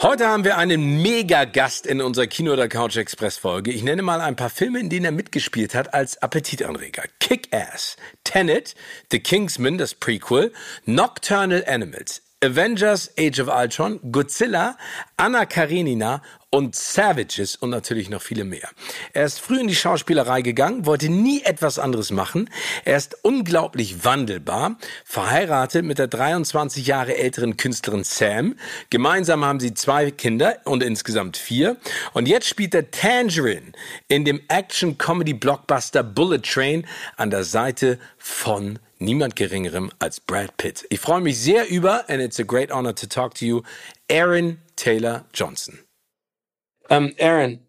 Heute haben wir einen Mega-Gast in unserer Kino oder Couch Express Folge. Ich nenne mal ein paar Filme, in denen er mitgespielt hat als Appetitanreger. Kick-Ass, Tenet, The Kingsman, das Prequel, Nocturnal Animals, Avengers Age of Ultron, Godzilla, Anna Karenina und Savages und natürlich noch viele mehr. Er ist früh in die Schauspielerei gegangen, wollte nie etwas anderes machen. Er ist unglaublich wandelbar, verheiratet mit der 23 Jahre älteren Künstlerin Sam. Gemeinsam haben sie zwei Kinder und insgesamt vier. Und jetzt spielt er Tangerine in dem Action-Comedy-Blockbuster Bullet Train an der Seite von niemand geringerem als Brad Pitt. Ich freue mich sehr über, and it's a great honor to talk to you, Aaron Taylor Johnson. Um, Aaron,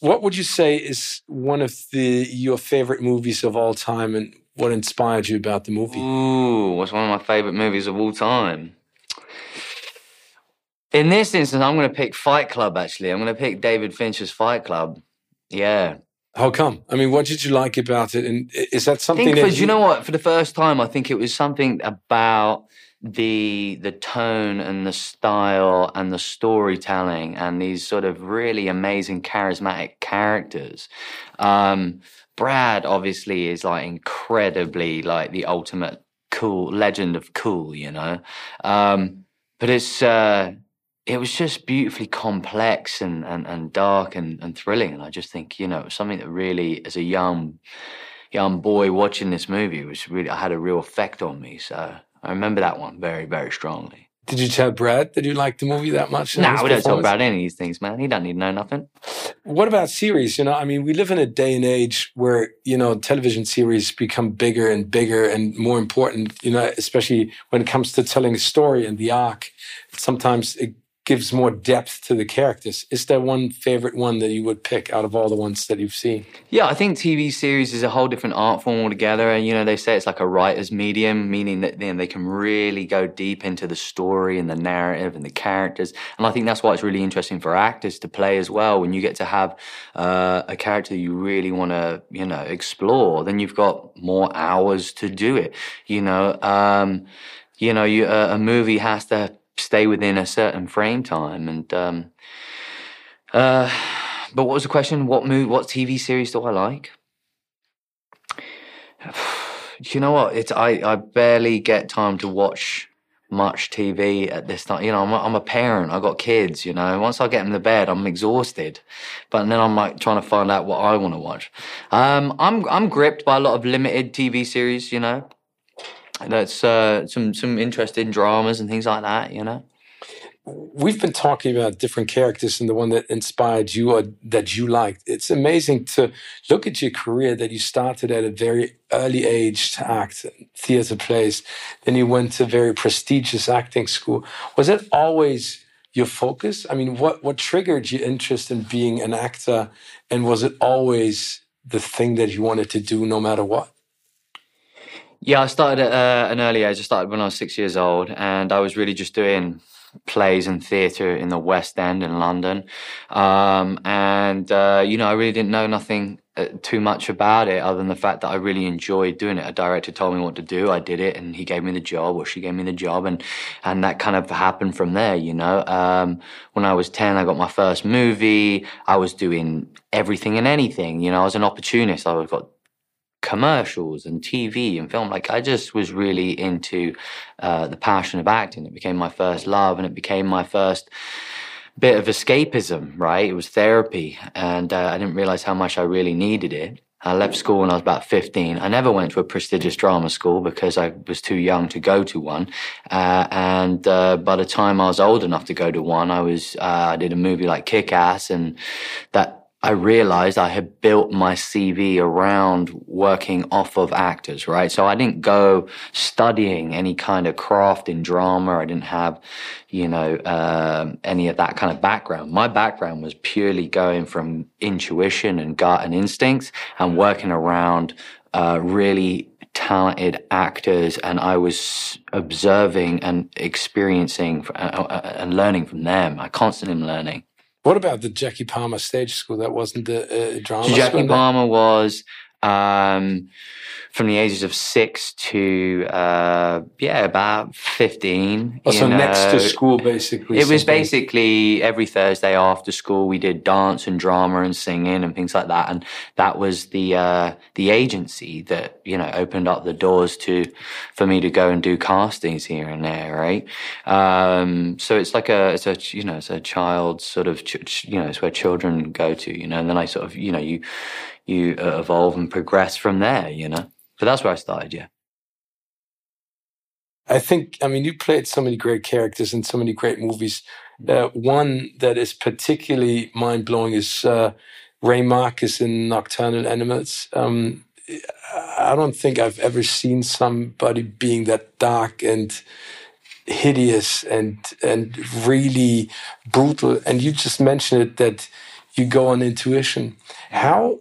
what would you say is one of the your favorite movies of all time, and what inspired you about the movie? Ooh, what's one of my favorite movies of all time? In this instance, I'm going to pick Fight Club. Actually, I'm going to pick David Fincher's Fight Club. Yeah, how come? I mean, what did you like about it? And is that something? I think that for, you know what? For the first time, I think it was something about the the tone and the style and the storytelling and these sort of really amazing charismatic characters. Um, Brad obviously is like incredibly like the ultimate cool legend of cool, you know. Um, but it's uh, it was just beautifully complex and, and, and dark and, and thrilling. And I just think, you know, something that really, as a young young boy watching this movie, was really I had a real effect on me. So I remember that one very, very strongly. Did you tell Brad that you liked the movie that much? No, nah, we don't talk about any of these things, man. He doesn't need to know nothing. What about series? You know, I mean, we live in a day and age where, you know, television series become bigger and bigger and more important, you know, especially when it comes to telling a story and the arc. Sometimes it gives more depth to the characters. Is there one favorite one that you would pick out of all the ones that you've seen? Yeah, I think TV series is a whole different art form altogether. And, you know, they say it's like a writer's medium, meaning that then they can really go deep into the story and the narrative and the characters. And I think that's why it's really interesting for actors to play as well. When you get to have uh, a character you really want to, you know, explore, then you've got more hours to do it. You know, um, you know, you, uh, a movie has to stay within a certain frame time. And um, uh, but what was the question? What movie? What TV series do I like? you know what? It's I I barely get time to watch much TV at this time. You know, I'm a, I'm a parent. I got kids. You know, once I get them to bed, I'm exhausted. But then I'm like trying to find out what I want to watch. Um, I'm I'm gripped by a lot of limited TV series. You know, that's uh, some some interesting dramas and things like that. You know. We've been talking about different characters and the one that inspired you or that you liked. It's amazing to look at your career that you started at a very early age to act theater plays. Then you went to very prestigious acting school. Was it always your focus? I mean, what, what triggered your interest in being an actor? And was it always the thing that you wanted to do no matter what? Yeah, I started at uh, an early age. I started when I was six years old, and I was really just doing plays and theatre in the West End in London. Um, and, uh, you know, I really didn't know nothing uh, too much about it other than the fact that I really enjoyed doing it. A director told me what to do. I did it and he gave me the job or she gave me the job. And, and that kind of happened from there, you know. Um, when I was 10, I got my first movie. I was doing everything and anything, you know, I was an opportunist. I got commercials and TV and film. Like I just was really into uh, the passion of acting. It became my first love, and it became my first bit of escapism. Right, it was therapy, and uh, I didn't realize how much I really needed it. I left school when I was about 15. I never went to a prestigious drama school because I was too young to go to one. Uh, and uh, by the time I was old enough to go to one, I was uh, I did a movie like Kick Ass, and that I realized I had built my CV around working off of actors, right? So I didn't go studying any kind of craft in drama. I didn't have, you know, um, any of that kind of background. My background was purely going from intuition and gut and instincts and working around uh, really talented actors and I was observing and experiencing uh, uh, and learning from them. I constantly am learning. What about the Jackie Palmer stage school? That wasn't the uh, drama. Jackie Palmer was um, from the ages of six to uh, yeah about fifteen. Oh, so know. next to school, basically. It something. was basically every Thursday after school we did dance and drama and singing and things like that, and that was the uh, the agency that you know opened up the doors to for me to go and do castings here and there, right? Um, so it's like a it's a you know it's a child sort of ch- you know it's where children go to, you know, and then I sort of you know you you uh, evolve and progress from there, you know. But that's where I started, yeah. I think, I mean, you played so many great characters in so many great movies. Uh, one that is particularly mind blowing is uh, Ray Marcus in Nocturnal Animals. Um, I don't think I've ever seen somebody being that dark and hideous and and really brutal. And you just mentioned it that you go on intuition. How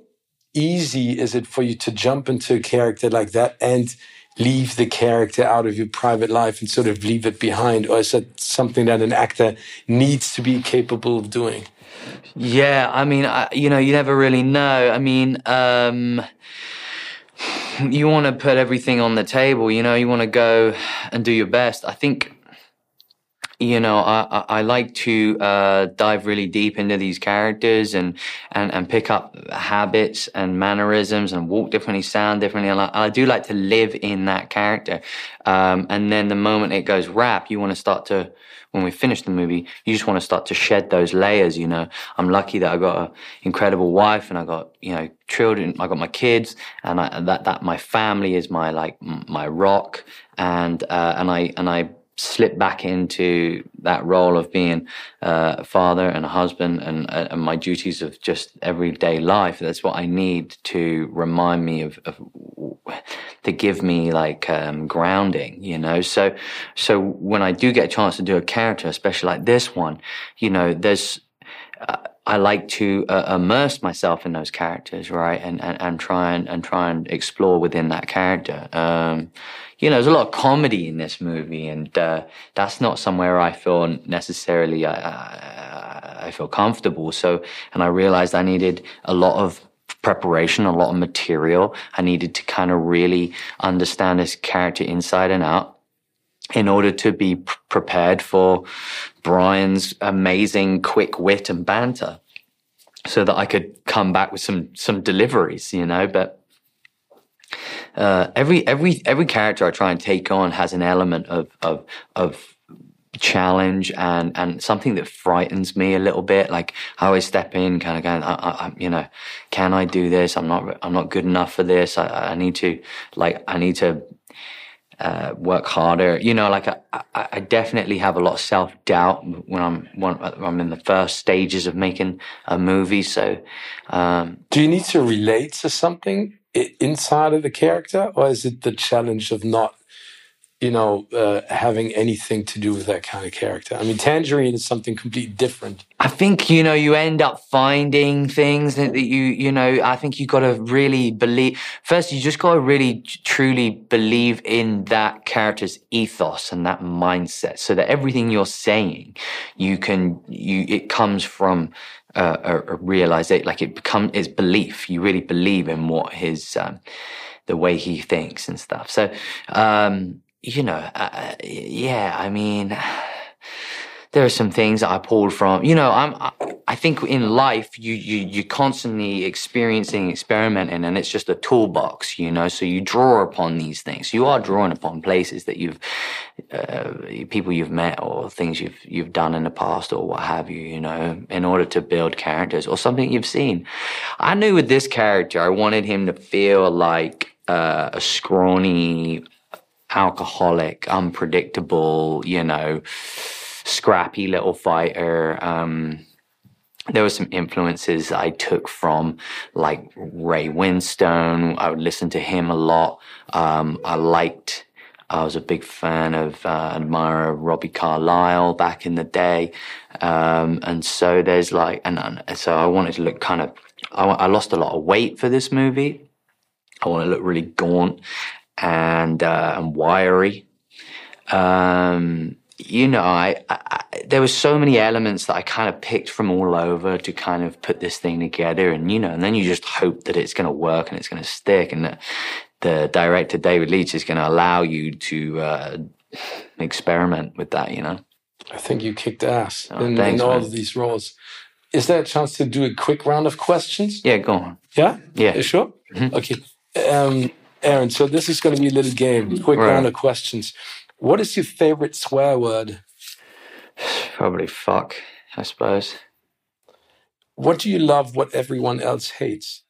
easy is it for you to jump into a character like that and leave the character out of your private life and sort of leave it behind? Or is that something that an actor needs to be capable of doing? Yeah, I mean, I, you know, you never really know. I mean, um, you want to put everything on the table, you know, you want to go and do your best. I think you know, I, I like to uh, dive really deep into these characters and, and, and pick up habits and mannerisms and walk differently, sound differently. I, I do like to live in that character. Um, and then the moment it goes rap, you want to start to, when we finish the movie, you just want to start to shed those layers. You know, I'm lucky that I got an incredible wife and I got, you know, children. I got my kids and, I, that, that my family is my, like, my rock. And, uh, and I, and I, slip back into that role of being uh, a father and a husband and, uh, and, my duties of just everyday life. That's what I need to remind me of, of to give me like um, grounding, you know. So, so when I do get a chance to do a character, especially like this one, you know, there's. Uh, I like to uh, immerse myself in those characters, right, and, and, and try and, and try and explore within that character. Um, you know, there's a lot of comedy in this movie, and uh, that's not somewhere I feel necessarily I, uh, I feel comfortable. So, and I realized I needed a lot of preparation, a lot of material. I needed to kind of really understand this character inside and out in order to be prepared for Brian's amazing quick wit and banter so that I could come back with some some deliveries, you know, but uh, every every every character I try and take on has an element of of of challenge and and something that frightens me a little bit. Like how I always step in, kind of going, I, I, you know, can I do this? I'm not I'm not good enough for this. I, I need to like I need to uh, work harder. You know, like I, I, definitely have a lot of self doubt when I'm when I'm in the first stages of making a movie. So, um, do you need to relate to something inside of the character, or is it the challenge of not, you know, uh, having anything to do with that kind of character? I mean, Tangerine is something completely different. I think you know you end up finding things that, that you you know. I think you've got to really believe. First, you just got to really truly believe in that character's ethos and that mindset, so that everything you're saying, you can you it comes from uh, a, a realization, like it become his belief. You really believe in what his, um, the way he thinks and stuff. So, um, you know, uh, yeah, I mean, there are some things I pulled from. You know, I'm. I think in life, you you you're constantly experiencing, experimenting, and it's just a toolbox. You know, so you draw upon these things. You are drawing upon places that you've, uh, people you've met, or things you've you've done in the past, or what have you. You know, in order to build characters, or something you've seen. I knew with this character, I wanted him to feel like uh, a scrawny alcoholic, unpredictable, you know, scrappy little fighter. Um, there were some influences I took from like Ray Winstone. I would listen to him a lot. Um, I liked, I was a big fan of, uh, admirer Robbie Carlyle back in the day. Um, and so there's like, and, and, so I wanted to look kind of, I, I lost a lot of weight for this movie. I want to look really gaunt and uh, and wiry. Um, you know, I, I, there were so many elements that I kind of picked from all over to kind of put this thing together, and you know, and then you just hope that it's going to work and it's going to stick, and that the director David Leitch is going to allow you to uh, experiment with that. You know, I think you kicked ass oh, in, thanks, in, all man. of these roles. Is there a chance to do a quick round of questions? Yeah, go on. Yeah, yeah, sure. Mm-hmm. Okay. Um, Aaron, so this is going to be a little game, quick right. round of questions. What is your favorite swear word? Probably fuck, I suppose. What do you love what everyone else hates?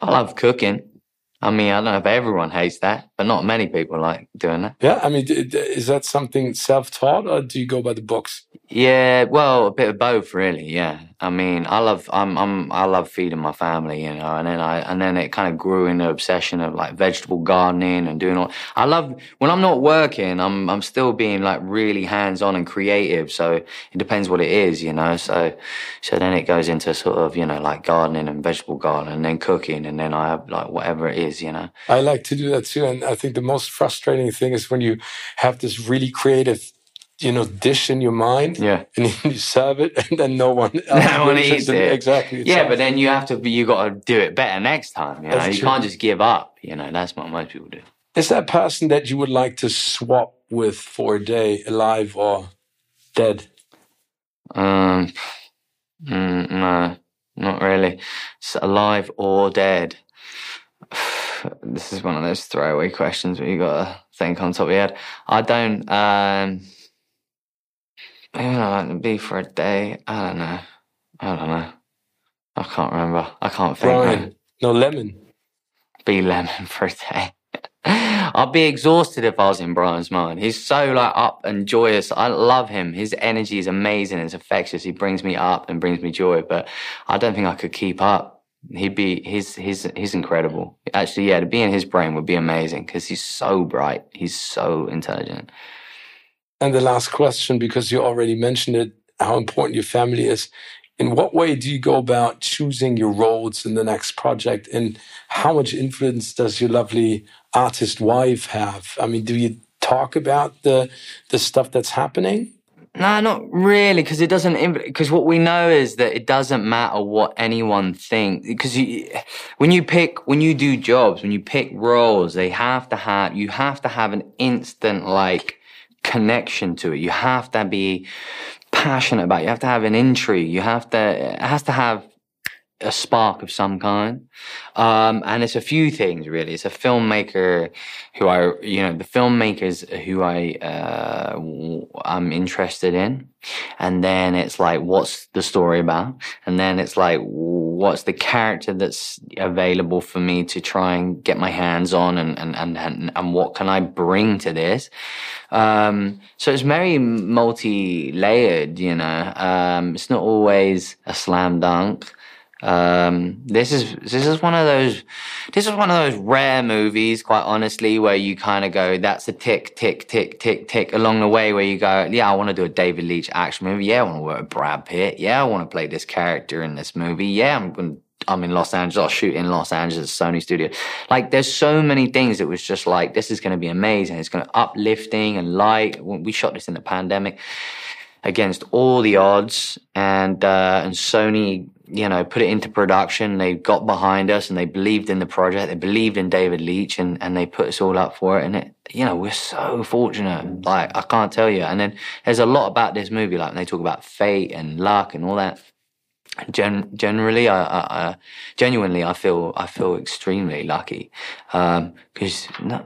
I love cooking. I mean, I don't know if everyone hates that, but not many people like doing that. Yeah, I mean, is that something self-taught, or do you go by the books? Yeah, well, a bit of both, really. Yeah, I mean, I love, I'm, I'm, I love feeding my family, you know, and then I, and then it kind of grew into obsession of like vegetable gardening and doing all. I love when I'm not working, I'm, I'm still being like really hands-on and creative. So it depends what it is, you know. So, so then it goes into sort of, you know, like gardening and vegetable gardening, and then cooking, and then I have like whatever it is, you know. I like to do that too, and I think the most frustrating thing is when you have this really creative you know dish in your mind yeah. and you serve it and then no one no one eats it. exactly yeah but then you have to you got to do it better next time you know? That's you true. can't just give up you know? That's what most people do. Is that person that you would like to swap with for a day alive or dead? Um mm, no not really. It's alive or dead? This is one of those throwaway questions where you got to think on top of your head. I don't um Maybe I like to be for a day. I don't know. I don't know. I can't remember. I can't think. Brian, no lemon. Be lemon for a day. I'd be exhausted if I was in Brian's mind. He's so like up and joyous. I love him. His energy is amazing. It's infectious. He brings me up and brings me joy. But I don't think I could keep up. He'd be he's he's he's incredible. Actually, yeah, to be in his brain would be amazing because he's so bright. He's so intelligent. And the last question, because you already mentioned it, how important your family is. In what way do you go about choosing your roles in the next project? And how much influence does your lovely artist wife have? I mean, do you talk about the the stuff that's happening? No, not really, because it doesn't. Because what we know is that it doesn't matter what anyone thinks. Because you, when you pick, when you do jobs, when you pick roles, they have to have. You have to have an instant like connection to it. You have to be passionate about it. You have to have an intrigue. You have to, it has to have a spark of some kind. Um, and it's a few things really. It's a filmmaker who I, you know, the filmmakers who I, uh, I'm interested in. And then it's like, what's the story about? And then it's like, what's the character that's available for me to try and get my hands on and, and, and, and, and what can I bring to this? Um, so it's very multi-layered, you know. Um, it's not always a slam dunk. Um, this is this is one of those this is one of those rare movies, quite honestly, where you kind of go, "That's a tick, tick, tick, tick, tick" along the way. Where you go, "Yeah, I want to do a David Leitch action movie. Yeah, I want to work with Brad Pitt. Yeah, I want to play this character in this movie. Yeah, I'm going. I'm in Los Angeles. I'll shoot in Los Angeles, Sony Studio. Like, there's so many things. It was just like, this is going to be amazing. It's going to uplifting and light. We shot this in the pandemic against all the odds, and uh, and Sony, you know, put it into production. They got behind us, and they believed in the project. They believed in David Leitch, and and they put us all up for it. And it, you know, we're so fortunate. Like I can't tell you. And then there's a lot about this movie, like when they talk about fate and luck and all that Gen- generally, I, I, I, genuinely, I feel I feel extremely lucky because um,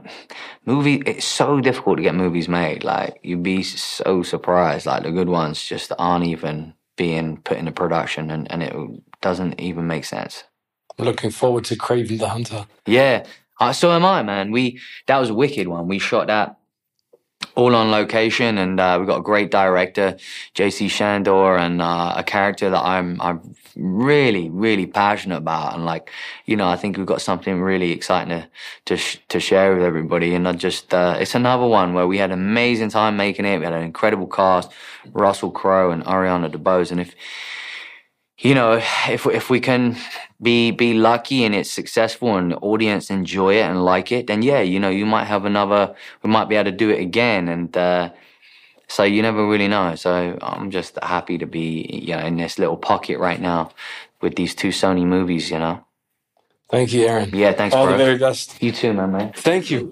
movie it's so difficult to get movies made. Like you'd be so surprised. Like the good ones just aren't even being put into production, and, and it doesn't even make sense. I'm looking forward to Kraven the Hunter. Yeah, uh, so am I, man. We that was a wicked one. We shot that all on location, and uh, we've got a great director, J.C. Chandor, and uh, a character that I'm I'm really really passionate about, and like you know, I think we've got something really exciting to to, sh- to share with everybody, and I just uh, it's another one where we had an amazing time making it. We had an incredible cast, Russell Crowe and Ariana DeBose, and if you know, if if we can be be lucky and it's successful and the audience enjoy it and like it, then yeah, you know, you might have another. We might be able to do it again, and uh, so you never really know. So I'm just happy to be, you know, in this little pocket right now with these two Sony movies. You know. Thank you, Aaron. Yeah, thanks. All bro. the very best. You too, man, man. Thank you.